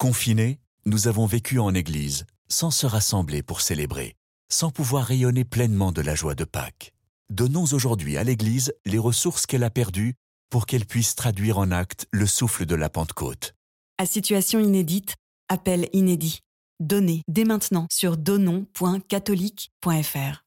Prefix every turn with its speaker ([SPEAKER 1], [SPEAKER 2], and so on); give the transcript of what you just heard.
[SPEAKER 1] Confinés, nous avons vécu en Église, sans se rassembler pour célébrer, sans pouvoir rayonner pleinement de la joie de Pâques. Donnons aujourd'hui à l'Église les ressources qu'elle a perdues pour qu'elle puisse traduire en actes le souffle de la Pentecôte.
[SPEAKER 2] À situation inédite, appel inédit. Donnez dès maintenant sur donnon.catholique.fr.